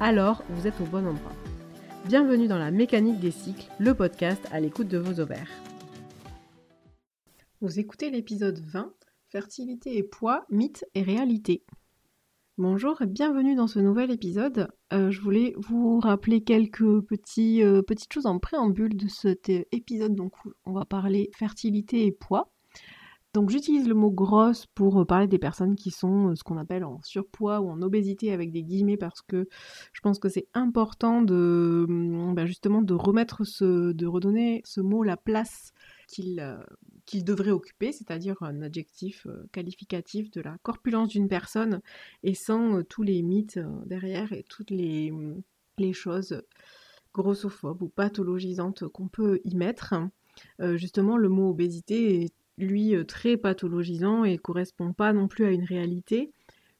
alors vous êtes au bon endroit. Bienvenue dans la mécanique des cycles, le podcast à l'écoute de vos ovaires. Vous écoutez l'épisode 20, Fertilité et poids, mythe et réalité. Bonjour et bienvenue dans ce nouvel épisode. Euh, je voulais vous rappeler quelques euh, petites choses en préambule de cet épisode. Donc on va parler fertilité et poids. Donc j'utilise le mot grosse pour euh, parler des personnes qui sont euh, ce qu'on appelle en surpoids ou en obésité avec des guillemets parce que je pense que c'est important de mm, bah, justement de remettre ce, de redonner ce mot la place qu'il euh, qu'il devrait occuper, c'est-à-dire un adjectif qualificatif de la corpulence d'une personne et sans tous les mythes derrière et toutes les, mm, les choses grossophobes ou pathologisantes qu'on peut y mettre. justement, le mot obésité est lui euh, très pathologisant et correspond pas non plus à une réalité,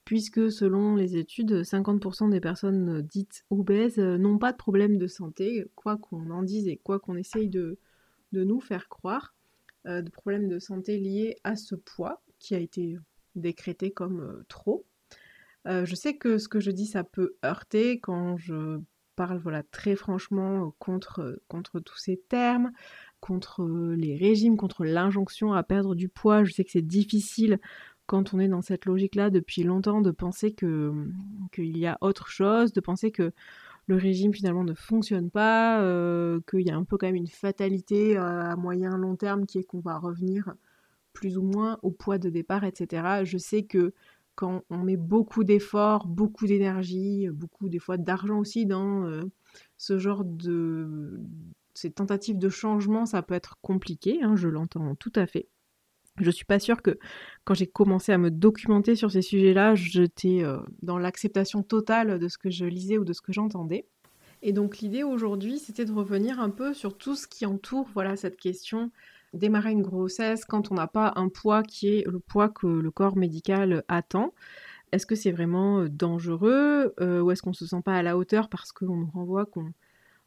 puisque selon les études, 50% des personnes dites obèses euh, n'ont pas de problème de santé, quoi qu'on en dise et quoi qu'on essaye de, nous faire croire, euh, de problèmes de santé liés à ce poids qui a été décrété comme trop. je sais que ce que je dis, ça peut heurter quand je parle voilà, très franchement contre, contre tous ces termes contre euh, les régimes, contre l'injonction à perdre du poids. Je sais que c'est difficile quand on est dans cette logique-là depuis longtemps de penser que qu'il y a autre chose, de penser que le régime finalement ne fonctionne pas, euh, qu'il y a un peu quand même une fatalité à moyen long terme qui est qu'on va revenir plus ou moins au poids de départ, etc. Je sais que quand on met beaucoup d'efforts, beaucoup d'énergie, beaucoup des fois d'argent aussi dans euh, ce genre de, ces tentatives de changement, ça peut être compliqué, hein, je l'entends tout à fait. Je suis pas sûre que quand j'ai commencé à me documenter sur ces sujets-là, j'étais euh, dans l'acceptation totale de ce que je lisais ou de ce que j'entendais. Et donc l'idée aujourd'hui, c'était de revenir un peu sur tout ce qui entoure voilà cette question démarrer une grossesse quand on n'a pas un poids qui est le poids que le corps médical attend. Est-ce que c'est vraiment euh, dangereux euh, ou est-ce qu'on se sent pas à la hauteur parce qu'on nous renvoie qu'on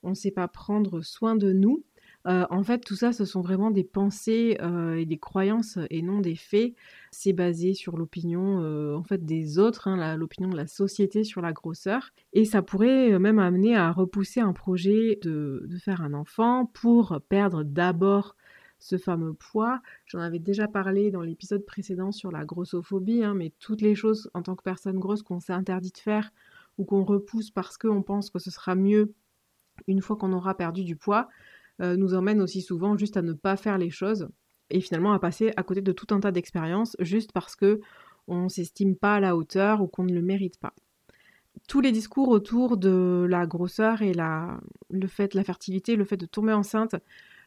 on ne sait pas prendre soin de nous. Euh, en fait, tout ça, ce sont vraiment des pensées euh, et des croyances et non des faits. C'est basé sur l'opinion euh, en fait des autres, hein, l'opinion de la société sur la grosseur, et ça pourrait même amener à repousser un projet de, faire un enfant pour perdre d'abord ce fameux poids. J'en avais déjà parlé dans l'épisode précédent sur la grossophobie, hein, mais toutes les choses en tant que personne grosse qu'on s'est interdit de faire ou qu'on repousse parce qu'on pense que ce sera mieux une fois qu'on aura perdu du poids, euh, nous emmène aussi souvent juste à ne pas faire les choses et finalement à passer à côté de tout un tas d'expériences juste parce que on s'estime pas à la hauteur ou qu'on ne le mérite pas. Tous les discours autour de la grosseur et la, le fait, la fertilité, le fait de tomber enceinte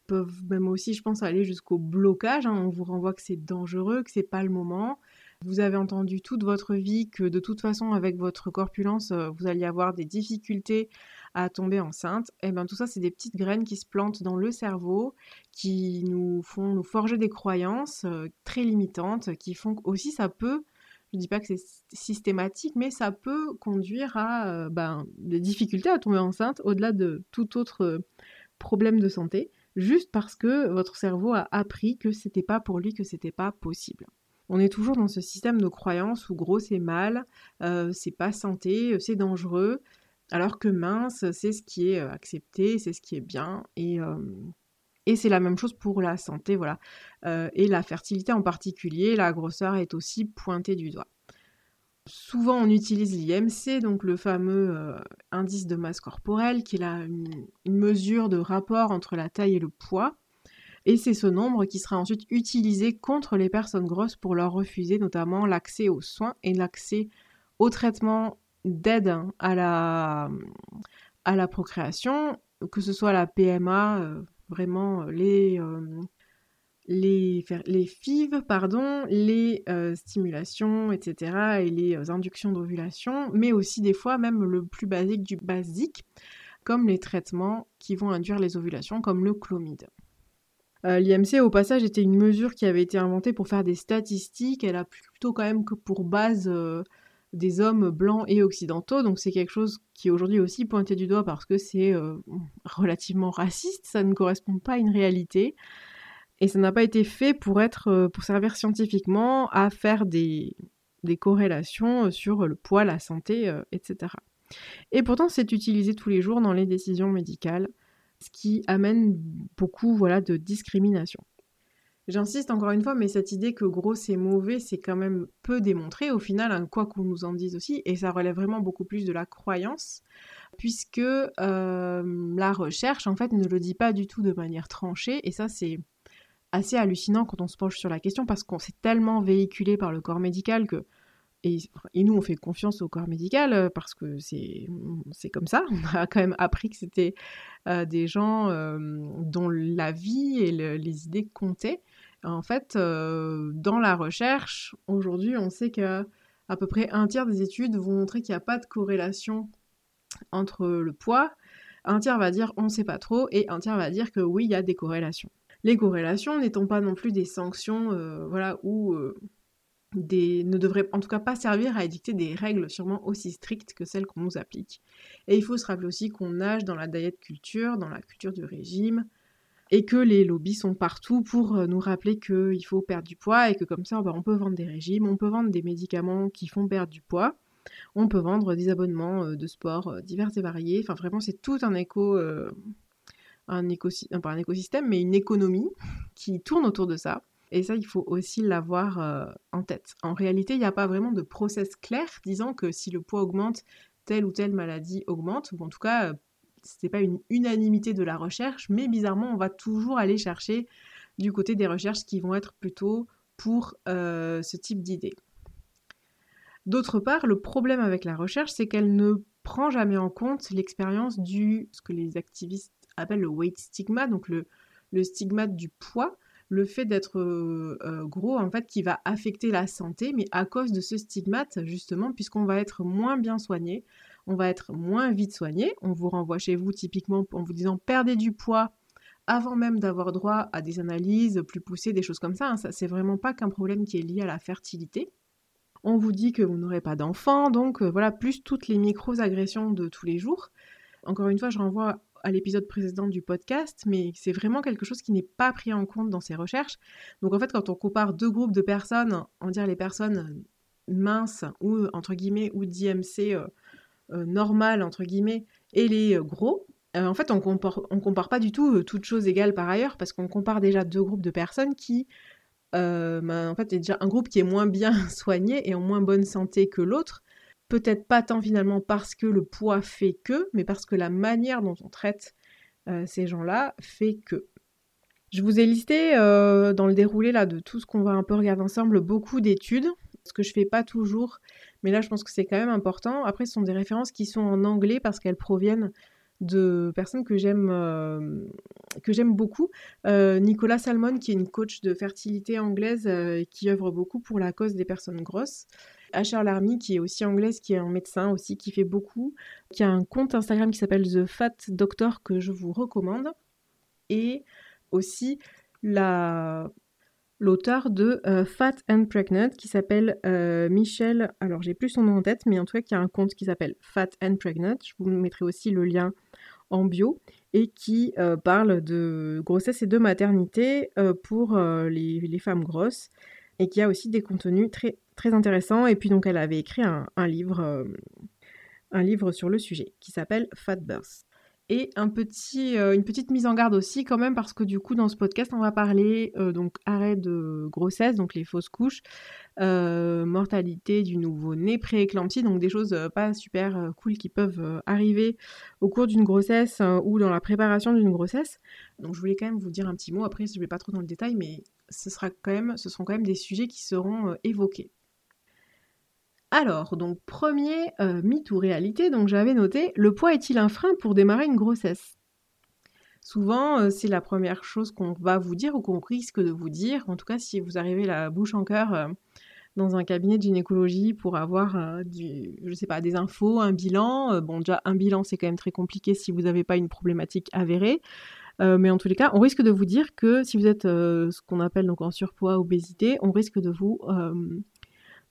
peuvent même aussi, je pense, aller jusqu'au blocage. Hein. On vous renvoie que c'est dangereux, que c'est pas le moment. Vous avez entendu toute votre vie que de toute façon, avec votre corpulence, euh, vous alliez avoir des difficultés à tomber enceinte, et eh bien tout ça c'est des petites graines qui se plantent dans le cerveau, qui nous font nous forger des croyances euh, très limitantes, qui font aussi ça peut, je dis pas que c'est systématique, mais ça peut conduire à euh, ben, des difficultés à tomber enceinte au-delà de tout autre euh, problème de santé, juste parce que votre cerveau a appris que c'était pas pour lui, que c'était pas possible. On est toujours dans ce système de croyances où gros c'est mal, c'est pas santé, c'est dangereux, alors que mince, c'est ce qui est euh, accepté, c'est ce qui est bien. Et, c'est la même chose pour la santé, voilà. Et la fertilité en particulier, la grosseur est aussi pointée du doigt. Souvent, on utilise l'IMC, donc le fameux indice de masse corporelle, qui est une, mesure de rapport entre la taille et le poids. Et c'est ce nombre qui sera ensuite utilisé contre les personnes grosses pour leur refuser notamment l'accès aux soins et l'accès aux traitements d'aide à la, à la procréation, que ce soit la PMA, euh, vraiment euh, les, euh, les, les FIV, pardon, les stimulations, etc., et les inductions d'ovulation, mais aussi des fois même le plus basique du basique. comme les traitements qui vont induire les ovulations, comme le chlomide. Euh, L'IMC, au passage, était une mesure qui avait été inventée pour faire des statistiques. Elle a plutôt quand même que pour base des hommes blancs et occidentaux. Donc c'est quelque chose qui est aujourd'hui aussi pointé du doigt parce que c'est euh, relativement raciste. Ça ne correspond pas à une réalité. Et ça n'a pas été fait pour être, pour servir scientifiquement à faire des, des corrélations sur le poids, la santé, etc. Et pourtant, c'est utilisé tous les jours dans les décisions médicales ce qui amène beaucoup voilà, de discrimination. J'insiste encore une fois, mais cette idée que gros c'est mauvais, c'est quand même peu démontré au final, hein, quoi qu'on nous en dise aussi, et ça relève vraiment beaucoup plus de la croyance, puisque euh, la recherche en fait ne le dit pas du tout de manière tranchée, et ça c'est assez hallucinant quand on se penche sur la question, parce qu'on s'est tellement véhiculé par le corps médical que et, nous, on fait confiance au corps médical euh, parce que c'est comme ça. On a quand même appris que c'était euh, des gens dont la vie et les idées comptaient. En fait, dans la recherche, aujourd'hui, on sait qu'à à peu près un tiers des études vont montrer qu'il n'y a pas de corrélation entre le poids. Un tiers va dire on ne sait pas trop et un tiers va dire que oui, il y a des corrélations. Les corrélations n'étant pas non plus des sanctions voilà, où ne devrait en tout cas pas servir à édicter des règles sûrement aussi strictes que celles qu'on nous applique. Et il faut se rappeler aussi qu'on nage dans la diet culture, dans la culture du régime, et que les lobbies sont partout pour euh, nous rappeler qu'il faut perdre du poids et que comme ça bah, on peut vendre des régimes, on peut vendre des médicaments qui font perdre du poids, on peut vendre des abonnements euh, de sport euh, divers et variés. Enfin vraiment c'est tout un éco, un, écosystème, mais une économie qui tourne autour de ça. Et ça, il faut aussi l'avoir euh, en tête. En réalité, il n'y a pas vraiment de process clair disant que si le poids augmente, telle ou telle maladie augmente. Ou en tout cas, n'est pas une unanimité de la recherche, mais bizarrement, on va toujours aller chercher du côté des recherches qui vont être plutôt pour euh, ce type d'idée. D'autre part, le problème avec la recherche, c'est qu'elle ne prend jamais en compte l'expérience du ce que les activistes appellent le weight stigma, donc le, le stigmate du poids, le fait d'être euh, euh, gros, en fait, qui va affecter la santé, mais à cause de ce stigmate, justement, puisqu'on va être moins bien soigné, on va être moins vite soigné. On vous renvoie chez vous typiquement en vous disant perdez du poids avant même d'avoir droit à des analyses plus poussées, des choses comme ça. Hein. ça c'est vraiment pas qu'un problème qui est lié à la fertilité. On vous dit que vous n'aurez pas d'enfant, donc euh, voilà, plus toutes les micro-agressions de tous les jours. Encore une fois, je renvoie à l'épisode précédent du podcast, mais c'est vraiment quelque chose qui n'est pas pris en compte dans ces recherches. Donc en fait, quand on compare deux groupes de personnes, on dirait les personnes minces ou entre guillemets ou d'IMC euh, euh, normal entre guillemets et les euh, gros, en fait on compare, on compare pas du tout toutes choses égales par ailleurs parce qu'on compare déjà deux groupes de personnes qui ben, en fait est déjà un groupe qui est moins bien soigné et en moins bonne santé que l'autre Peut-être pas tant finalement parce que le poids fait que, mais parce que la manière dont on traite euh, ces gens-là fait que. Je vous ai listé euh, dans le déroulé là de tout ce qu'on va un peu regarder ensemble beaucoup d'études, ce que je fais pas toujours, mais là je pense que c'est quand même important. Après, ce sont des références qui sont en anglais parce qu'elles proviennent de personnes que j'aime euh, que j'aime beaucoup. Nicolas Salmon, qui est une coach de fertilité anglaise qui œuvre beaucoup pour la cause des personnes grosses. Asher Larmy, qui est aussi anglaise, qui est un médecin aussi, qui fait beaucoup, qui a un compte Instagram qui s'appelle The Fat Doctor que je vous recommande. Et aussi la l'auteur de euh, Fat and Pregnant qui s'appelle euh, Michel, alors j'ai plus son nom en tête, mais en tout cas qui a un compte qui s'appelle Fat and Pregnant. Je vous mettrai aussi le lien en bio et qui euh, parle de grossesse et de maternité pour les, femmes grosses et qui a aussi des contenus très très intéressant. Et puis donc elle avait écrit un, livre, un livre sur le sujet qui s'appelle Fat Birth. Et euh, une petite mise en garde aussi quand même parce que du coup dans ce podcast on va parler euh, donc arrêt de grossesse, donc les fausses couches, mortalité du nouveau-né, pré-éclampsie, donc des choses pas super cool qui peuvent arriver au cours d'une grossesse ou dans la préparation d'une grossesse. Donc je voulais quand même vous dire un petit mot, après je ne vais pas trop dans le détail, mais ce, sera quand même, ce seront quand même des sujets qui seront évoqués. Alors, donc premier euh, mythe ou réalité, donc j'avais noté, le poids est-il un frein pour démarrer une grossesse? Souvent, euh, c'est la première chose qu'on va vous dire ou qu'on risque de vous dire. En tout cas, si vous arrivez la bouche en cœur dans un cabinet de gynécologie pour avoir euh, du, je sais pas, des infos, un bilan. Euh, bon, déjà, un bilan, c'est quand même très compliqué si vous n'avez pas une problématique avérée. Euh, mais en tous les cas, on risque de vous dire que si vous êtes ce qu'on appelle donc en surpoids, obésité, on risque de vous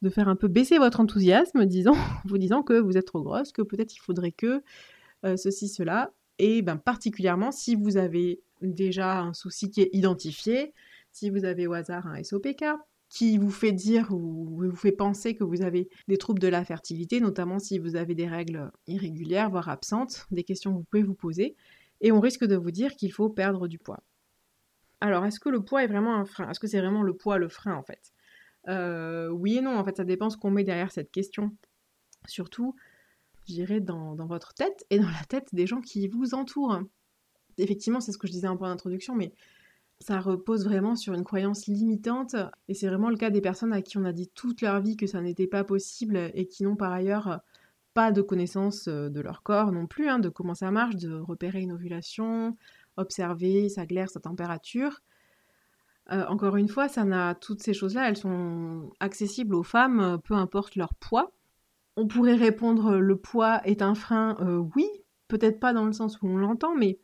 de faire un peu baisser votre enthousiasme, vous disant que vous êtes trop grosse, que peut-être il faudrait que ceci, cela. Et ben, particulièrement si vous avez déjà un souci qui est identifié, si vous avez au hasard un SOPK, qui vous fait dire ou vous fait penser que vous avez des troubles de la fertilité, notamment si vous avez des règles irrégulières, voire absentes, des questions que vous pouvez vous poser, et on risque de vous dire qu'il faut perdre du poids. Alors, est-ce que le poids est vraiment un frein? Est-ce que c'est vraiment le poids le frein en fait? Euh, Oui et non, en fait, ça dépend ce qu'on met derrière cette question. Surtout, je dirais, dans, votre tête et dans la tête des gens qui vous entourent. Effectivement, c'est ce que je disais en introduction, mais ça repose vraiment sur une croyance limitante et c'est vraiment le cas des personnes à qui on a dit toute leur vie que ça n'était pas possible et qui n'ont par ailleurs pas de connaissance euh, de leur corps non plus, hein, de comment ça marche, de repérer une ovulation, observer sa glaire, sa température. Euh, encore une fois, ça n'a toutes ces choses-là, elles sont accessibles aux femmes, peu importe leur poids. On pourrait répondre le poids est un frein, euh, oui, peut-être pas dans le sens où on l'entend, mais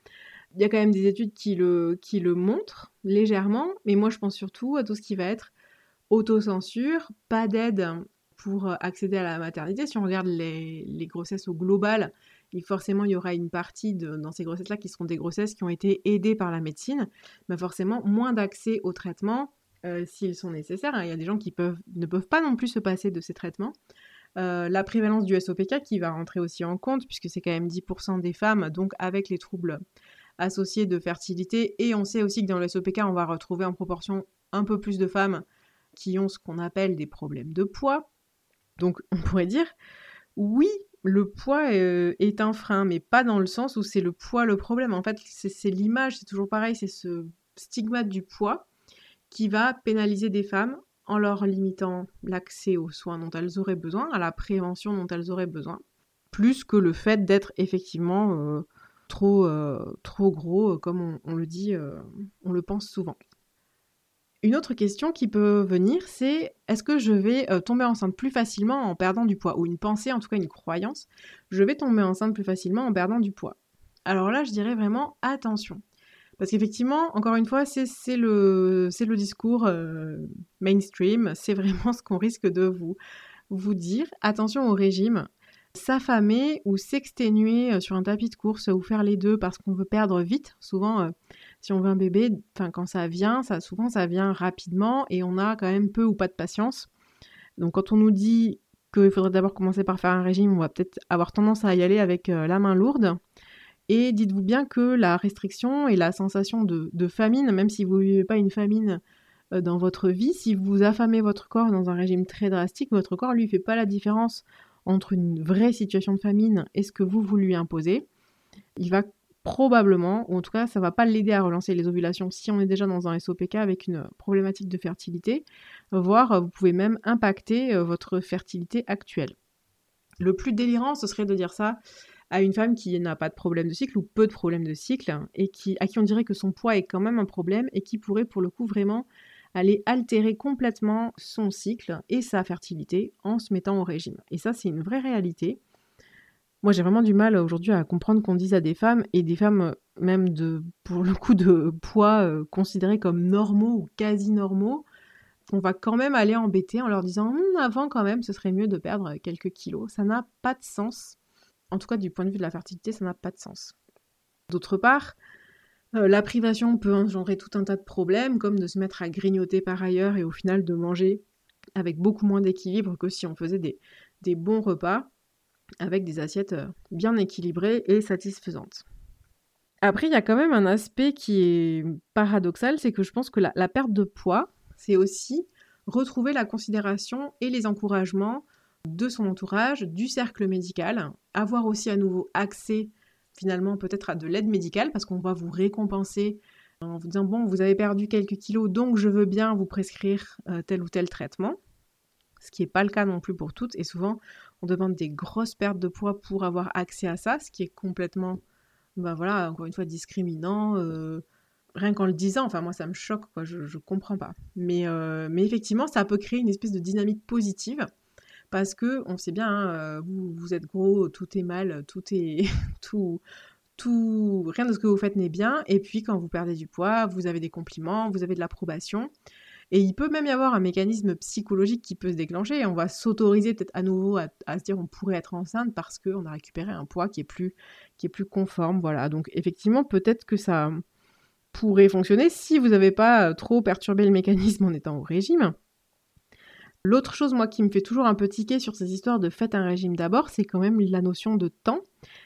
il y a quand même des études qui le montrent légèrement, mais moi je pense surtout à tout ce qui va être autocensure, pas d'aide pour accéder à la maternité. Si on regarde les, grossesses au global, forcément il y aura une partie dans ces grossesses-là qui seront des grossesses qui ont été aidées par la médecine, mais forcément moins d'accès aux traitements euh, s'ils sont nécessaires. Hein. Il y a des gens qui ne peuvent pas non plus se passer de ces traitements. Euh, la prévalence du SOPK qui va rentrer aussi en compte, puisque c'est quand même 10% des femmes, donc avec les troubles associés de fertilité. Et on sait aussi que dans le SOPK, on va retrouver en proportion un peu plus de femmes qui ont ce qu'on appelle des problèmes de poids. Donc on pourrait dire, oui, le poids euh, est un frein, mais pas dans le sens où c'est le poids le problème. En fait, c'est l'image, c'est toujours pareil, c'est ce stigmate du poids qui va pénaliser des femmes en leur limitant l'accès aux soins dont elles auraient besoin, à la prévention dont elles auraient besoin, plus que le fait d'être effectivement euh, trop, euh, trop gros, comme on, le dit, on le pense souvent. Une autre question qui peut venir, c'est est-ce que je vais tomber enceinte plus facilement en perdant du poids? Ou une pensée, en tout cas une croyance, je vais tomber enceinte plus facilement en perdant du poids? Alors là, je dirais vraiment attention. Parce qu'effectivement, encore une fois, c'est le, discours mainstream, c'est vraiment ce qu'on risque de vous, dire. Attention au régime, s'affamer ou s'exténuer euh, sur un tapis de course ou faire les deux parce qu'on veut perdre vite. Souvent, euh, si on veut un bébé, quand ça vient, ça, souvent ça vient rapidement et on a quand même peu ou pas de patience. Donc quand on nous dit qu'il faudrait d'abord commencer par faire un régime, on va peut-être avoir tendance à y aller avec euh, la main lourde. Et dites-vous bien que la restriction et la sensation de, famine, même si vous ne vivez pas une famine dans votre vie, si vous affamez votre corps dans un régime très drastique, votre corps lui fait pas la différence entre une vraie situation de famine et ce que vous, vous lui imposez, il va probablement, ou en tout cas ça va pas l'aider à relancer les ovulations si on est déjà dans un SOPK avec une problématique de fertilité, voire euh, vous pouvez même impacter euh, votre fertilité actuelle. Le plus délirant, ce serait de dire ça à une femme qui n'a pas de problème de cycle ou peu de problèmes de cycle et qui, à qui on dirait que son poids est quand même un problème et qui pourrait pour le coup vraiment aller altérer complètement son cycle et sa fertilité en se mettant au régime. Et ça, c'est une vraie réalité. Moi, j'ai vraiment du mal aujourd'hui à comprendre qu'on dise à des femmes, et des femmes même de, pour le coup de poids euh, considérés comme normaux ou quasi normaux, qu'on va quand même aller embêter en leur disant hum, avant quand même, ce serait mieux de perdre quelques kilos. Ça n'a pas de sens. En tout cas, du point de vue de la fertilité, ça n'a pas de sens. D'autre part, euh, la privation peut engendrer tout un tas de problèmes, comme de se mettre à grignoter par ailleurs et au final de manger avec beaucoup moins d'équilibre que si on faisait des, bons repas avec des assiettes euh, bien équilibrées et satisfaisantes. Après, il y a quand même un aspect qui est paradoxal, c'est que je pense que la, perte de poids, c'est aussi retrouver la considération et les encouragements de son entourage, du cercle médical, avoir aussi à nouveau accès finalement peut-être à de l'aide médicale parce qu'on va vous récompenser en vous disant bon vous avez perdu quelques kilos donc je veux bien vous prescrire euh, tel ou tel traitement ce qui n'est pas le cas non plus pour toutes et souvent on demande des grosses pertes de poids pour avoir accès à ça ce qui est complètement ben voilà encore une fois discriminant euh, rien qu'en le disant, enfin moi ça me choque, je, je comprends pas. Mais, euh, mais effectivement, ça peut créer une espèce de dynamique positive parce que on sait bien, hein, euh, vous, vous, êtes gros, tout est mal, tout est tout, tout, rien de ce que vous faites n'est bien. Et puis quand vous perdez du poids, vous avez des compliments, vous avez de l'approbation. Et il peut même y avoir un mécanisme psychologique qui peut se déclencher. Et on va s'autoriser peut-être à nouveau à, se dire on pourrait être enceinte parce qu'on a récupéré un poids qui est plus, conforme. Voilà. Donc effectivement, peut-être que ça pourrait fonctionner si vous n'avez pas trop perturbé le mécanisme en étant au régime. L'autre chose, moi, qui me fait toujours un peu tiquer sur ces histoires de faites un régime d'abord, c'est quand même la notion de temps.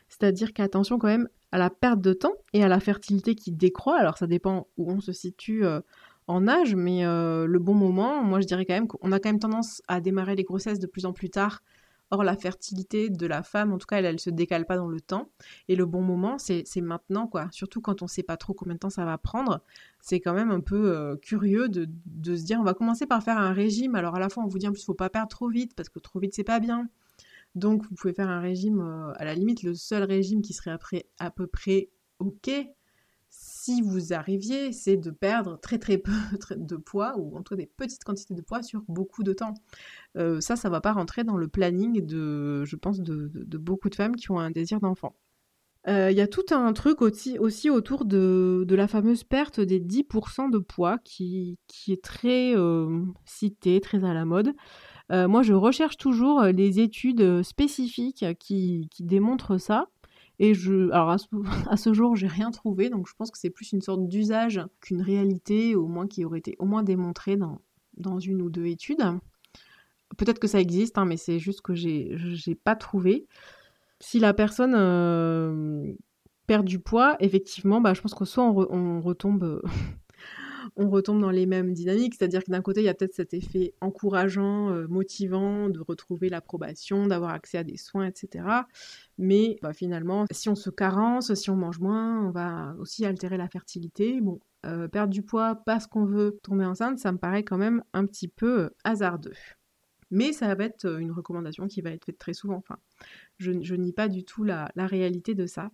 C'est-à-dire qu'attention quand même à la perte de temps et à la fertilité qui décroît. Alors ça dépend où on se situe euh, en âge, mais euh, le bon moment, moi je dirais quand même qu'on a quand même tendance à démarrer les grossesses de plus en plus tard. Or, la fertilité de la femme, en tout cas, elle, ne se décale pas dans le temps. Et le bon moment, c'est maintenant, quoi. Surtout quand on ne sait pas trop combien de temps ça va prendre. C'est quand même un peu euh, curieux de, se dire, on va commencer par faire un régime. Alors, à la fois, on vous dit en plus, il faut pas perdre trop vite, parce que trop vite, c'est pas bien. Donc, vous pouvez faire un régime, euh, à la limite, le seul régime qui serait à peu près OK, si vous arriviez, c'est de perdre très très peu de poids, ou en des petites quantités de poids sur beaucoup de temps. Euh, ça, ça va pas rentrer dans le planning de, je pense, de, beaucoup de femmes qui ont un désir d'enfant. Euh, il y a tout un truc aussi, autour de, la fameuse perte des 10% de poids qui, est très euh, citée, très à la mode. moi, je recherche toujours les études spécifiques qui démontrent ça. Et je, alors à ce, à ce jour, j'ai rien trouvé, donc je pense que c'est plus une sorte d'usage qu'une réalité, au moins qui aurait été au moins démontrée dans, dans une ou deux études. Peut-être que ça existe, hein, mais c'est juste que j'ai, j'ai pas trouvé. Si la personne euh, perd du poids, effectivement, bah, je pense que soit on, on retombe on retombe dans les mêmes dynamiques, c'est-à-dire que d'un côté, il y a peut-être cet effet encourageant, euh, motivant de retrouver l'approbation, d'avoir accès à des soins, etc. Mais bah, finalement, si on se carence, si on mange moins, on va aussi altérer la fertilité. Bon, euh, perdre du poids parce qu'on veut tomber enceinte, ça me paraît quand même un petit peu euh, hasardeux. Mais ça va être une recommandation qui va être faite très souvent. Je nie pas du tout la réalité de ça.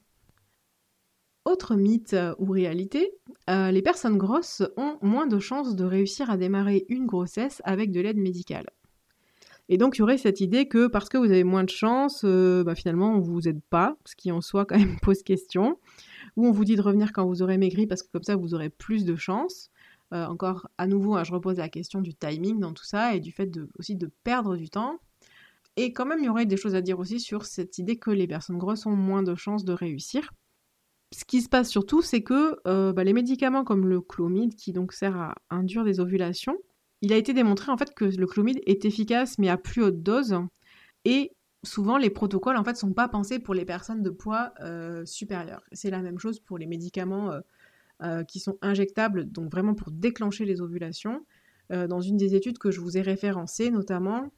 Autre mythe euh, ou réalité, euh, les personnes grosses ont moins de chances de réussir à démarrer une grossesse avec de l'aide médicale. Et donc il y aurait cette idée que parce que vous avez moins de chances, euh, bah, finalement on vous aide pas, ce qui en soi quand même pose question. Ou on vous dit de revenir quand vous aurez maigri parce que comme ça vous aurez plus de chances. encore à nouveau, hein, je repose la question du timing dans tout ça et du fait aussi de perdre du temps. Et quand même il y aurait des choses à dire aussi sur cette idée que les personnes grosses ont moins de chances de réussir ce qui se passe surtout, c'est que euh, bah, les médicaments comme le chlomide, qui donc sert à induire des ovulations, il a été démontré en fait que le chlomide est efficace mais à plus haute dose. Et souvent, les protocoles en fait sont pas pensés pour les personnes de poids euh, supérieur. C'est la même chose pour les médicaments euh, qui sont injectables, donc vraiment pour déclencher les ovulations. dans une des études que je vous ai référencées, notamment,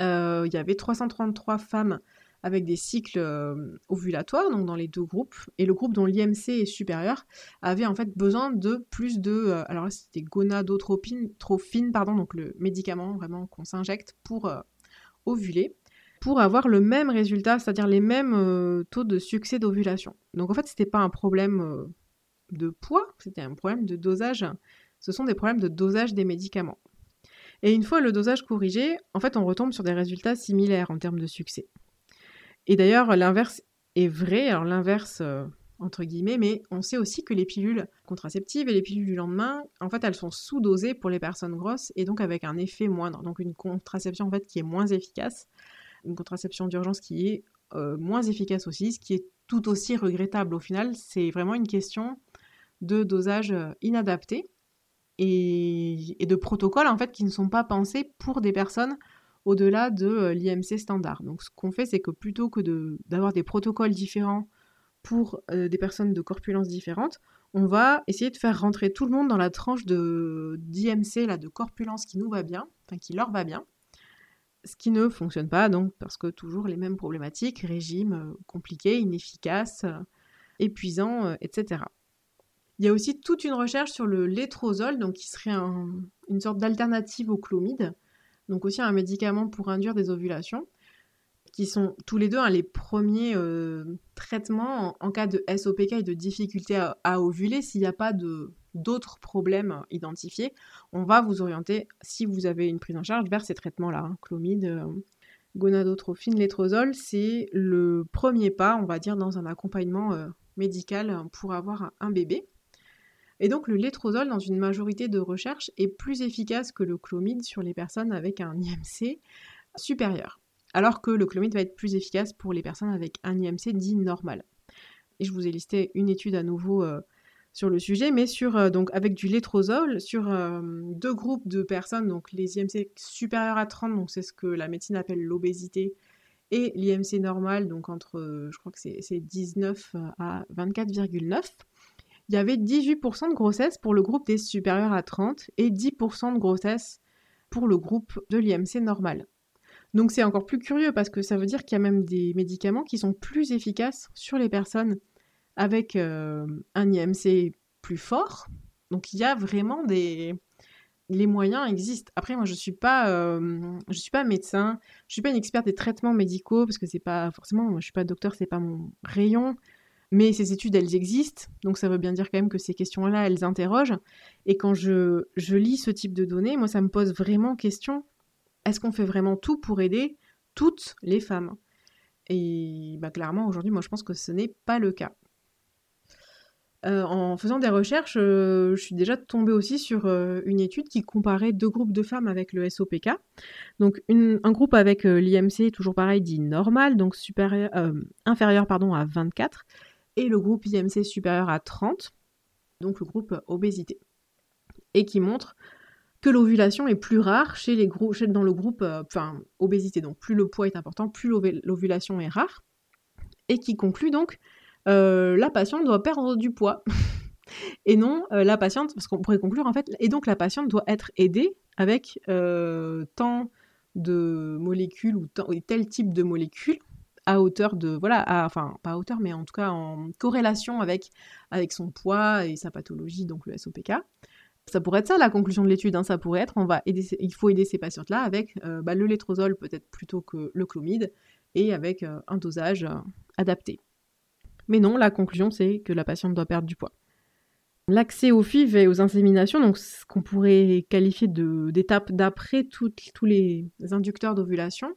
il y avait 333 femmes avec des cycles euh, ovulatoires, donc dans les deux groupes, et le groupe dont l'IMC est supérieur avait en fait besoin de plus de, euh, alors là c'était gonadotropine, trophine, pardon, donc le médicament vraiment qu'on s'injecte pour euh, ovuler, pour avoir le même résultat, c'est-à-dire les mêmes taux de succès d'ovulation. Donc en fait c'était pas un problème de poids, c'était un problème de dosage, ce sont des problèmes de dosage des médicaments. Et une fois le dosage corrigé, en fait on retombe sur des résultats similaires en termes de succès. Et d'ailleurs, l'inverse est vrai. Alors l'inverse, euh, entre guillemets, mais on sait aussi que les pilules contraceptives et les pilules du lendemain, en fait, elles sont sous-dosées pour les personnes grosses et donc avec un effet moindre. Donc une contraception, en fait, qui est moins efficace. Une contraception d'urgence qui est euh, moins efficace aussi, ce qui est tout aussi regrettable au final. C'est vraiment une question de dosage euh, inadapté et, et de protocoles, en fait, qui ne sont pas pensés pour des personnes au-delà de euh, l'IMC standard. Donc ce qu'on fait, c'est que plutôt que d'avoir des protocoles différents pour euh, des personnes de corpulence différentes, on va essayer de faire rentrer tout le monde dans la tranche d'IMC, là, de corpulence qui nous va bien, enfin qui leur va bien. Ce qui ne fonctionne pas, donc, parce que toujours les mêmes problématiques, régime euh, compliqué, inefficace, épuisant, etc. Il y a aussi toute une recherche sur le létrozole, donc qui serait une sorte d'alternative au chlomide, donc aussi un médicament pour induire des ovulations. qui sont tous les deux hein, les premiers euh, traitements en, cas de SOPK et de difficulté à, ovuler. S'il n'y a pas d'autres problèmes identifiés, on va vous orienter, si vous avez une prise en charge, vers ces traitements-là. Hein. chlomide, euh, gonadotrophine, létrozole, c'est le premier pas, on va dire, dans un accompagnement euh, médical pour avoir un bébé. Et donc le létrozole, dans une majorité de recherches, est plus efficace que le chlomide sur les personnes avec un IMC supérieur. Alors que le chlomide va être plus efficace pour les personnes avec un IMC dit normal. Et je vous ai listé une étude à nouveau euh, sur le sujet, mais sur, euh, donc avec du létrozole, sur euh, deux groupes de personnes, donc les IMC supérieurs à 30, donc c'est ce que la médecine appelle l'obésité, et l'IMC normal, donc entre, je crois que c'est 19 à 24,9 il y avait 18% de grossesse pour le groupe des supérieurs à 30 et 10% de grossesse pour le groupe de l'IMC normal. Donc c'est encore plus curieux parce que ça veut dire qu'il y a même des médicaments qui sont plus efficaces sur les personnes avec euh, un IMC plus fort. Donc il y a vraiment des les moyens existent. Après moi je suis euh, suis pas médecin, je suis pas une experte des traitements médicaux parce que c'est pas forcément moi je suis pas docteur, c'est pas mon rayon. Mais ces études, elles existent, donc ça veut bien dire quand même que ces questions-là, elles interrogent. Et quand je, lis ce type de données, moi, ça me pose vraiment question, est-ce qu'on fait vraiment tout pour aider toutes les femmes? Et bah, clairement, aujourd'hui, moi, je pense que ce n'est pas le cas. Euh, en faisant des recherches, euh, je suis déjà tombée aussi sur euh, une étude qui comparait deux groupes de femmes avec le SOPK. Donc un groupe avec l'IMC, toujours pareil, dit normal, donc supérieur, inférieur pardon, à 24, et le groupe IMC supérieur à 30, donc le groupe obésité, et qui montre que l'ovulation est plus rare chez les dans le groupe euh, enfin, obésité. Donc plus le poids est important, plus l'ovulation est rare, et qui conclut donc euh, la patiente doit perdre du poids. et non euh, la patiente, parce qu'on pourrait conclure en fait, et donc la patiente doit être aidée avec tant de molécules ou tel type de molécules à hauteur de voilà enfin pas à hauteur mais en tout cas en corrélation avec avec son poids et sa pathologie donc le SOPK ça pourrait être ça la conclusion de l'étude hein. ça pourrait être on va aider il faut aider ces patientes là avec euh, bah, le létrozole peut-être plutôt que le chlomide et avec euh, un dosage euh, adapté. Mais non la conclusion c'est que la patiente doit perdre du poids. L'accès aux FIV et aux inséminations, donc ce qu'on pourrait qualifier d'étape d'après tous les inducteurs d'ovulation,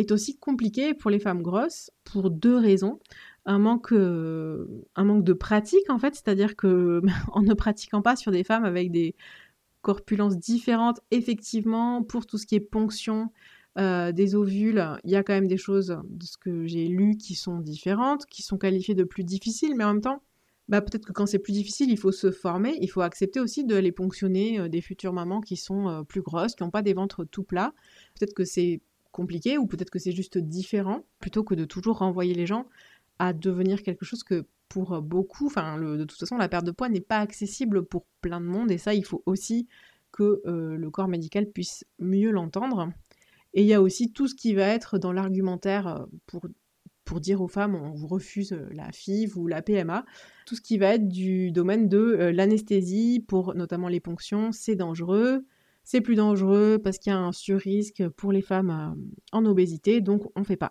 est aussi compliqué pour les femmes grosses pour deux raisons. Un manque, euh, un manque de pratique en fait, c'est-à-dire que en ne pratiquant pas sur des femmes avec des corpulences différentes, effectivement, pour tout ce qui est ponction euh, des ovules, il y a quand même des choses de ce que j'ai lu qui sont différentes, qui sont qualifiées de plus difficiles, mais en même temps, bah, peut-être que quand c'est plus difficile, il faut se former, il faut accepter aussi de les ponctionner euh, des futures mamans qui sont plus grosses, qui n'ont pas des ventres tout plats. Peut-être que c'est compliqué ou peut-être que c'est juste différent plutôt que de toujours renvoyer les gens à devenir quelque chose que pour beaucoup, enfin de toute façon la perte de poids n'est pas accessible pour plein de monde. Et ça il faut aussi que euh, le corps médical puisse mieux l'entendre. Et il y a aussi tout ce qui va être dans l'argumentaire euh, pour, pour dire aux femmes on vous refuse euh, la FIV ou la PMA, tout ce qui va être du domaine de l'anesthésie pour notamment les ponctions, c'est dangereux, c'est plus dangereux parce qu'il y a un sur-risque pour les femmes euh, en obésité, donc on ne fait pas.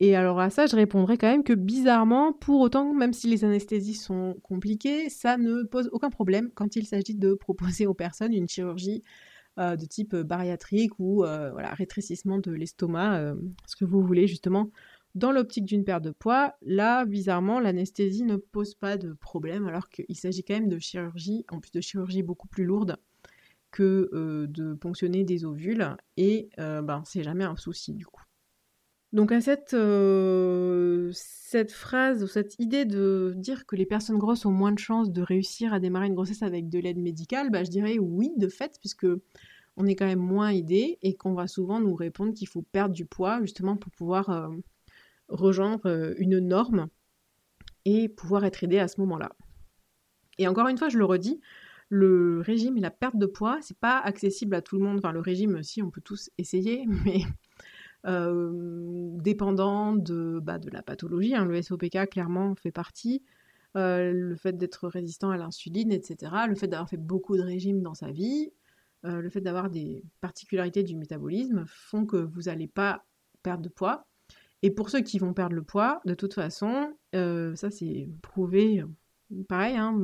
Et alors à ça, je répondrai quand même que bizarrement, pour autant, même si les anesthésies sont compliquées, ça ne pose aucun problème quand il s'agit de proposer aux personnes une chirurgie euh, de type bariatrique ou euh, rétrécissement de l'estomac, ce que vous voulez justement. Dans l'optique d'une perte de poids, là, bizarrement, l'anesthésie ne pose pas de problème, alors qu'il s'agit quand même de chirurgie, en plus de chirurgie beaucoup plus lourde, que euh, de ponctionner des ovules et euh, ben, c'est jamais un souci du coup. Donc à cette, euh, cette phrase ou cette idée de dire que les personnes grosses ont moins de chances de réussir à démarrer une grossesse avec de l'aide médicale, bah, je dirais oui de fait puisque on est quand même moins aidé et qu'on va souvent nous répondre qu'il faut perdre du poids justement pour pouvoir rejoindre une norme et pouvoir être aidé à ce moment-là. Et encore une fois, je le redis, le régime et la perte de poids, c'est pas accessible à tout le monde. Enfin, le régime, si, on peut tous essayer, mais euh, dépendant de, bah, de la pathologie. Hein, le SOPK, clairement, fait partie. Euh, le fait d'être résistant à l'insuline, etc. Le fait d'avoir fait beaucoup de régimes dans sa vie. Euh, le fait d'avoir des particularités du métabolisme font que vous n'allez pas perdre de poids. Et pour ceux qui vont perdre le poids, de toute façon, ça c'est prouvé, pareil, hein,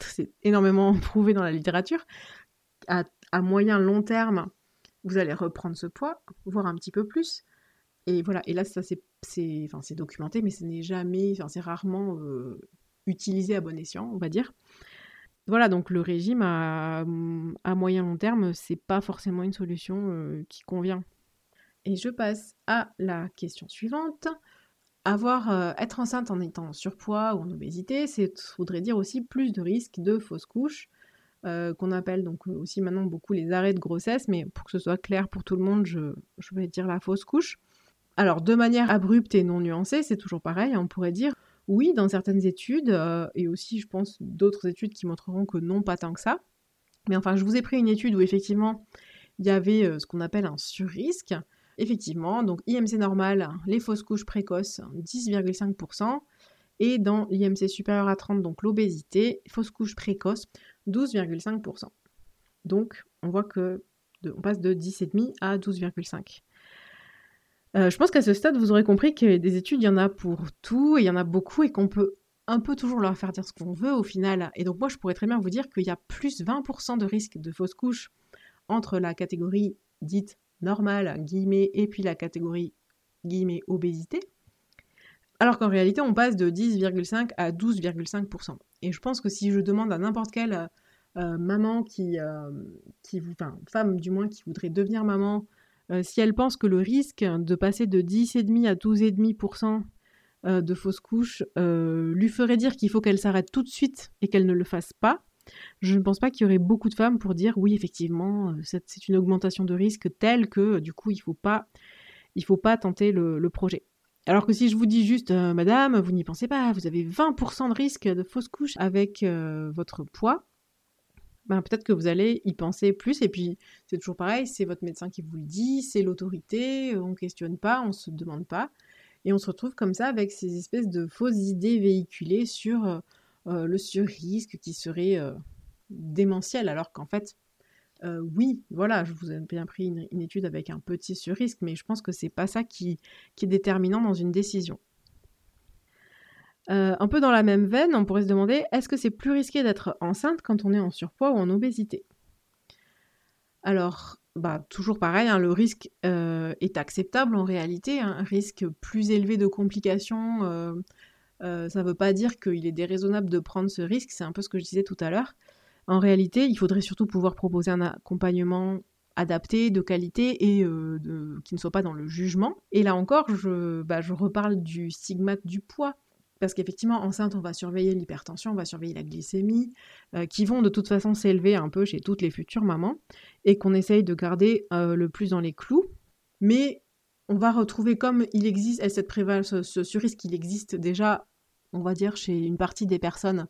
c'est énormément prouvé dans la littérature, à, moyen long terme, vous allez reprendre ce poids, voire un petit peu plus. Et voilà, et là ça c'est enfin, documenté, mais ce n'est jamais, c'est rarement euh, utilisé à bon escient, on va dire. Voilà, donc le régime à, moyen long terme, c'est pas forcément une solution euh, qui convient. Et je passe à la question suivante. Avoir, euh, être enceinte en étant en surpoids ou en obésité, ça voudrait dire aussi plus de risques de fausses couches, euh, qu'on appelle donc aussi maintenant beaucoup les arrêts de grossesse, mais pour que ce soit clair pour tout le monde, je, vais dire la fausse couche. Alors, de manière abrupte et non nuancée, c'est toujours pareil, on pourrait dire oui, dans certaines études, euh, et aussi je pense d'autres études qui montreront que non, pas tant que ça. Mais enfin, je vous ai pris une étude où effectivement il y avait ce qu'on appelle un surrisque, Effectivement, donc IMC normal, les fausses couches précoces, 10,5%. Et dans l'IMC supérieur à 30, donc l'obésité, fausses couches précoces, 12,5%. Donc on voit que on passe de 10,5 à 12,5. Euh, je pense qu'à ce stade, vous aurez compris que des études, il y en a pour tout, et il y en a beaucoup, et qu'on peut un peu toujours leur faire dire ce qu'on veut au final. Et donc moi, je pourrais très bien vous dire qu'il y a plus 20% de risque de fausses couches entre la catégorie dite normale, guillemets, et puis la catégorie, guillemets, obésité. Alors qu'en réalité, on passe de 10,5 à 12,5%. Et je pense que si je demande à n'importe quelle euh, maman qui, euh, femme du moins, qui voudrait devenir maman, euh, si elle pense que le risque de passer de 10,5 à 12,5% de fausses couches lui ferait dire qu'il faut qu'elle s'arrête tout de suite et qu'elle ne le fasse pas, je ne pense pas qu'il y aurait beaucoup de femmes pour dire oui, effectivement, euh, c'est une augmentation de risque telle que du coup, il ne faut, pas, tenter le, projet. Alors que si je vous dis juste, euh, madame, vous n'y pensez pas, vous avez 20% de risque de fausse couche avec euh, votre poids, ben, peut-être que vous allez y penser plus. Et puis, c'est toujours pareil, c'est votre médecin qui vous le dit, c'est l'autorité, on ne questionne pas, on ne se demande pas. Et on se retrouve comme ça avec ces espèces de fausses idées véhiculées sur euh, le surrisque qui serait euh, démentiel, alors qu'en fait, euh, oui, voilà, je vous ai bien pris une, étude avec un petit surrisque, mais je pense que c'est pas ça qui, est déterminant dans une décision. un peu dans la même veine, on pourrait se demander est-ce que c'est plus risqué d'être enceinte quand on est en surpoids ou en obésité? Alors, bah, toujours pareil, hein, le risque est acceptable en réalité, hein, un risque plus élevé de complications euh, ça ne veut pas dire qu'il est déraisonnable de prendre ce risque, c'est un peu ce que je disais tout à l'heure. En réalité, il faudrait surtout pouvoir proposer un accompagnement adapté, de qualité et euh, qui ne soit pas dans le jugement. Et là encore, je, bah, je reparle du stigmate du poids. Parce qu'effectivement, enceinte, on va surveiller l'hypertension, on va surveiller la glycémie, euh, qui vont de toute façon s'élever un peu chez toutes les futures mamans, et qu'on essaye de garder le plus dans les clous. Mais on va retrouver comme il existe, cette prévalence, ce, ce risque, il existe déjà, on va dire, chez une partie des personnes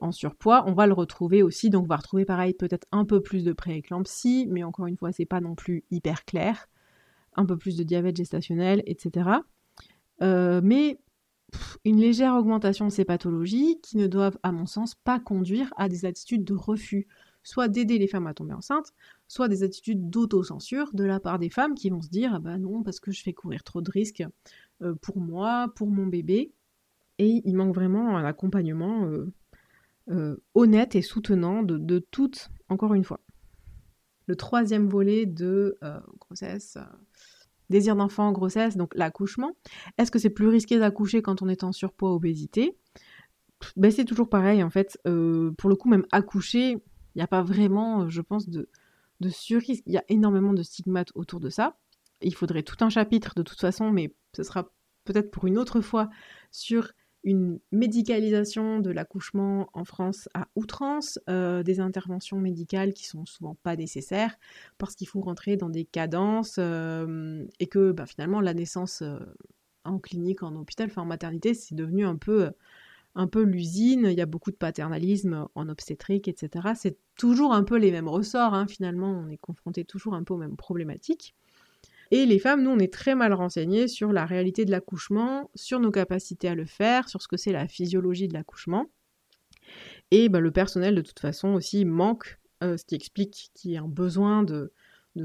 en surpoids, on va le retrouver aussi, donc on va retrouver pareil peut-être un peu plus de prééclampsie, mais encore une fois, c'est pas non plus hyper clair, un peu plus de diabète gestationnel, etc. Euh, mais une légère augmentation de ces pathologies qui ne doivent, à mon sens, pas conduire à des attitudes de refus soit d'aider les femmes à tomber enceintes, soit des attitudes d'autocensure de la part des femmes qui vont se dire ah bah non parce que je fais courir trop de risques euh, pour moi, pour mon bébé. Et il manque vraiment un accompagnement euh, euh, honnête et soutenant de, toutes, encore une fois. Le troisième volet de grossesse, désir d'enfant, grossesse, donc l'accouchement. Est-ce que c'est plus risqué d'accoucher quand on est en surpoids, obésité? Ben, C'est toujours pareil en fait. pour le coup, même accoucher, n'y a pas vraiment, euh, je pense, de, de. Il y a énormément de stigmates autour de ça. Il faudrait tout un chapitre de toute façon, mais ce sera peut-être pour une autre fois sur une médicalisation de l'accouchement en France à outrance, euh, des interventions médicales qui sont souvent pas nécessaires parce qu'il faut rentrer dans des cadences euh, et que bah, finalement la naissance en clinique, en hôpital, enfin en maternité, c'est devenu un peu un peu l'usine, il y a beaucoup de paternalisme en obstétrique, etc. C'est toujours un peu les mêmes ressorts, hein, finalement, on est confronté toujours un peu aux mêmes problématiques. Et les femmes, nous, on est très mal renseignées sur la réalité de l'accouchement, sur nos capacités à le faire, sur ce que c'est la physiologie de l'accouchement. Et bah, le personnel, de toute façon, aussi manque, euh, ce qui explique qu'il y a un besoin de,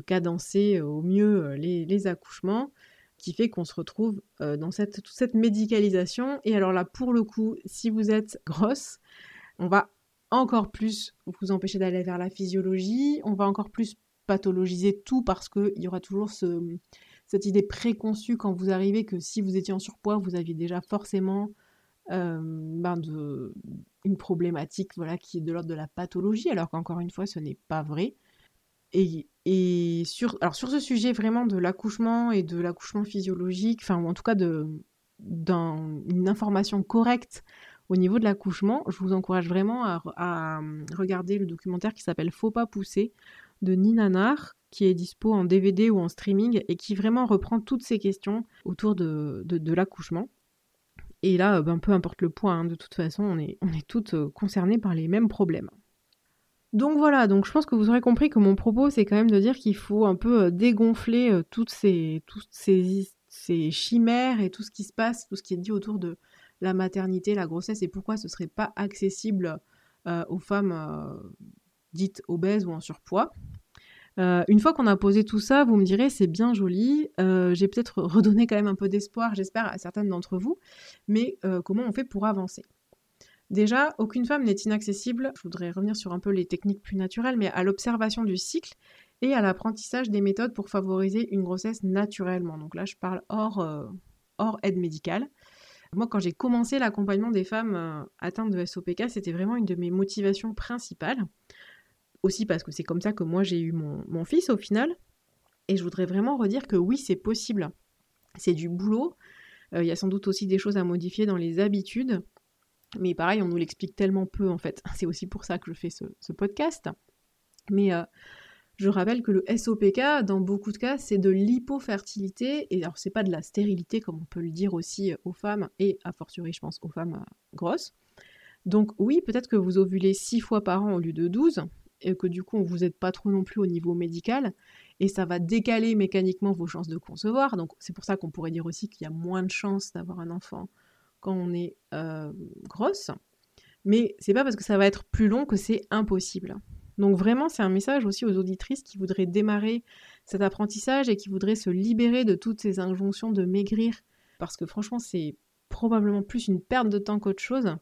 cadencer au mieux euh, les accouchements qui fait qu'on se retrouve dans cette, toute cette médicalisation. Et alors là, pour le coup, si vous êtes grosse, on va encore plus vous empêcher d'aller vers la physiologie, on va encore plus pathologiser tout parce qu'il y aura toujours cette idée préconçue quand vous arrivez que si vous étiez en surpoids, vous aviez déjà forcément euh, ben une problématique voilà, qui est de l'ordre de la pathologie, alors qu'encore une fois, ce n'est pas vrai. Et, sur, alors sur ce sujet vraiment de l'accouchement et de l'accouchement physiologique, enfin, ou en tout cas d'une information correcte au niveau de l'accouchement, je vous encourage vraiment à, à, regarder le documentaire qui s'appelle Faut pas pousser de Nina Nar, qui est dispo en DVD ou en streaming et qui vraiment reprend toutes ces questions autour de, l'accouchement. Et là, ben, peu importe le point, hein, de toute façon, on est, on est toutes concernées par les mêmes problèmes. Donc voilà, donc je pense que vous aurez compris que mon propos, c'est quand même de dire qu'il faut un peu euh, dégonfler euh, toutes, ces, chimères et tout ce qui se passe, tout ce qui est dit autour de la maternité, la grossesse, et pourquoi ce ne serait pas accessible aux femmes dites obèses ou en surpoids. Euh, une fois qu'on a posé tout ça, vous me direz c'est bien joli, euh, j'ai peut-être redonné quand même un peu d'espoir, j'espère, à certaines d'entre vous, mais euh, comment on fait pour avancer? Déjà, aucune femme n'est inaccessible, je voudrais revenir sur un peu les techniques plus naturelles, mais à l'observation du cycle et à l'apprentissage des méthodes pour favoriser une grossesse naturellement. Donc là, je parle hors, hors aide médicale. Moi, quand j'ai commencé l'accompagnement des femmes atteintes de SOPK, c'était vraiment une de mes motivations principales aussi parce que c'est comme ça que moi j'ai eu mon, fils au final. Et je voudrais vraiment redire que oui, c'est possible. C'est du boulot. Euh, il y a sans doute aussi des choses à modifier dans les habitudes. Mais pareil, on nous l'explique tellement peu en fait. C'est aussi pour ça que je fais ce, podcast. Mais euh, je rappelle que le SOPK, dans beaucoup de cas, c'est de l'hypofertilité. Et alors, c'est pas de la stérilité, comme on peut le dire aussi aux femmes, et a fortiori, je pense, aux femmes euh, grosses. Donc, oui, peut-être que vous ovulez 6 fois par an au lieu de 12 et que du coup vous n'êtes pas trop non plus au niveau médical et ça va décaler mécaniquement vos chances de concevoir. Donc c'est pour ça qu'on pourrait dire aussi qu'il y a moins de chances d'avoir un enfant quand on est euh, grosse. Mais c'est pas parce que ça va être plus long que c'est impossible. Donc vraiment c'est un message aussi aux auditrices qui voudraient démarrer cet apprentissage et qui voudraient se libérer de toutes ces injonctions de maigrir parce que franchement c'est probablement plus une perte de temps qu'autre chose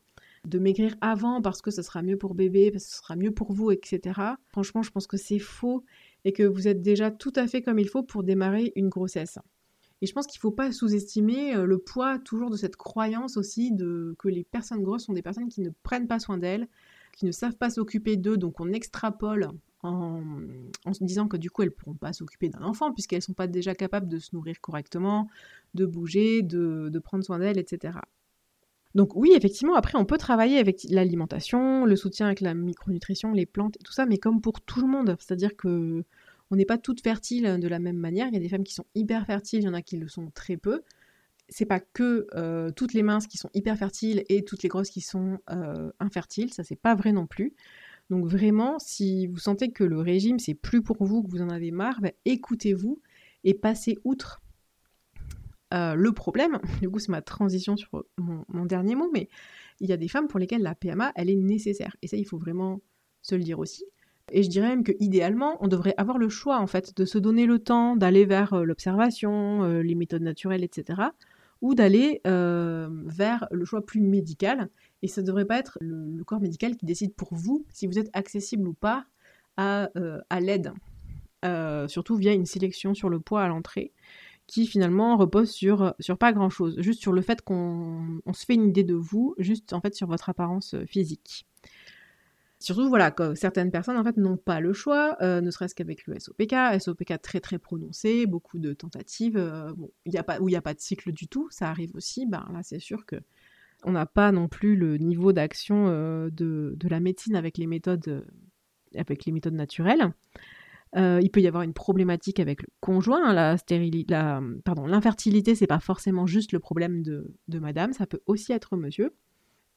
de maigrir avant parce que ce sera mieux pour bébé, parce que ce sera mieux pour vous, etc. Franchement, je pense que c'est faux et que vous êtes déjà tout à fait comme il faut pour démarrer une grossesse. Et je pense qu'il ne faut pas sous-estimer euh, le poids toujours de cette croyance aussi de que les personnes grosses sont des personnes qui ne prennent pas soin d'elles, qui ne savent pas s'occuper d'eux, donc on extrapole en, se disant que du coup elles ne pourront pas s'occuper d'un enfant puisqu'elles ne sont pas déjà capables de se nourrir correctement, de bouger, de prendre soin d'elles, etc. Donc oui, effectivement, après, on peut travailler avec l'alimentation, le soutien avec la micronutrition, les plantes, tout ça, mais comme pour tout le monde, c'est-à-dire que on n'est pas toutes fertiles de la même manière. Il y a des femmes qui sont hyper fertiles, il y en a qui le sont très peu. C'est pas que euh, toutes les minces qui sont hyper fertiles et toutes les grosses qui sont euh, infertiles, ça c'est pas vrai non plus. Donc vraiment, si vous sentez que le régime c'est plus pour vous, que vous en avez marre, ben, écoutez-vous et passez outre euh, le problème, du coup c'est ma transition sur mon, dernier mot, mais il y a des femmes pour lesquelles la PMA, elle est nécessaire. Et ça, il faut vraiment se le dire aussi. Et je dirais même que idéalement, on devrait avoir le choix en fait de se donner le temps d'aller vers euh, l'observation, euh, les méthodes naturelles, etc. Ou d'aller vers le choix plus médical. Et ça ne devrait pas être le, corps médical qui décide pour vous si vous êtes accessible ou pas à, l'aide. surtout via une sélection sur le poids à l'entrée qui finalement repose sur, pas grand chose, juste sur le fait qu'on se fait une idée de vous, juste en fait sur votre apparence euh, physique. Surtout, voilà, que certaines personnes en fait n'ont pas le choix, euh, ne serait-ce qu'avec le SOPK, SOPK très très prononcé, beaucoup de tentatives, euh, y a pas, où il n'y a pas de cycle du tout, ça arrive aussi, ben là c'est sûr que on n'a pas non plus le niveau d'action de, de, la médecine avec les méthodes, avec les méthodes naturelles. Euh, il peut y avoir une problématique avec le conjoint. Hein, la la, pardon, l'infertilité, c'est pas forcément juste le problème de, madame, ça peut aussi être monsieur.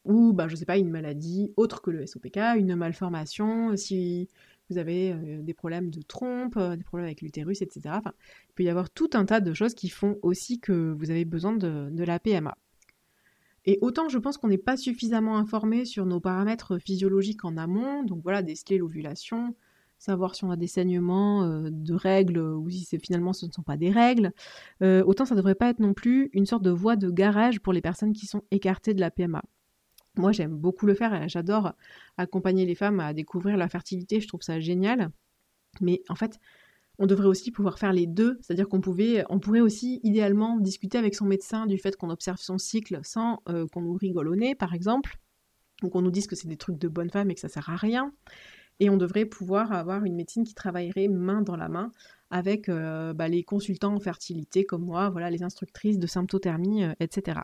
Ou, bah, je sais pas, une maladie autre que le SOPK, une malformation, si vous avez euh, des problèmes de trompe, euh, des problèmes avec l'utérus, etc. Il peut y avoir tout un tas de choses qui font aussi que vous avez besoin de, la PMA. Et autant je pense qu'on n'est pas suffisamment informé sur nos paramètres physiologiques en amont, donc voilà, déceler l'ovulation, savoir si on a des saignements euh, de règles ou si finalement ce ne sont pas des règles. Autant ça ne devrait pas être non plus une sorte de voie de garage pour les personnes qui sont écartées de la PMA. Moi, j'aime beaucoup le faire et j'adore accompagner les femmes à découvrir la fertilité. Je trouve ça génial. Mais en fait, on devrait aussi pouvoir faire les deux, c'est-à-dire qu'on pouvait, on pourrait aussi idéalement discuter avec son médecin du fait qu'on observe son cycle sans euh, qu'on nous rigole au nez, par exemple, ou qu'on nous dise que c'est des trucs de bonne femme et que ça sert à rien. Et on devrait pouvoir avoir une médecine qui travaillerait main dans la main avec euh, bah, les consultants en fertilité comme moi, voilà, les instructrices de symptothermie, euh, etc.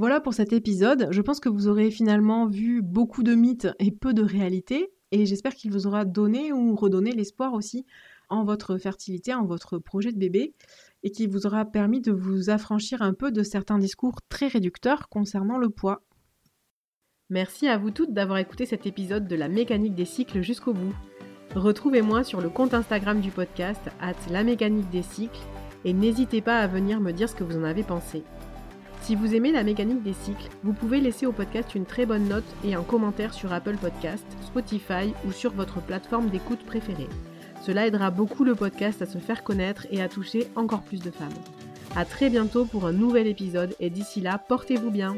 Voilà pour cet épisode. Je pense que vous aurez finalement vu beaucoup de mythes et peu de réalités. Et j'espère qu'il vous aura donné ou redonné l'espoir aussi en votre fertilité, en votre projet de bébé, et qui vous aura permis de vous affranchir un peu de certains discours très réducteurs concernant le poids. Merci à vous toutes d'avoir écouté cet épisode de la mécanique des cycles jusqu'au bout. Retrouvez-moi sur le compte Instagram du podcast, at la mécanique des cycles, et n'hésitez pas à venir me dire ce que vous en avez pensé. Si vous aimez la mécanique des cycles, vous pouvez laisser au podcast une très bonne note et un commentaire sur Apple Podcast, Spotify ou sur votre plateforme d'écoute préférée. Cela aidera beaucoup le podcast à se faire connaître et à toucher encore plus de femmes. A très bientôt pour un nouvel épisode et d'ici là, portez-vous bien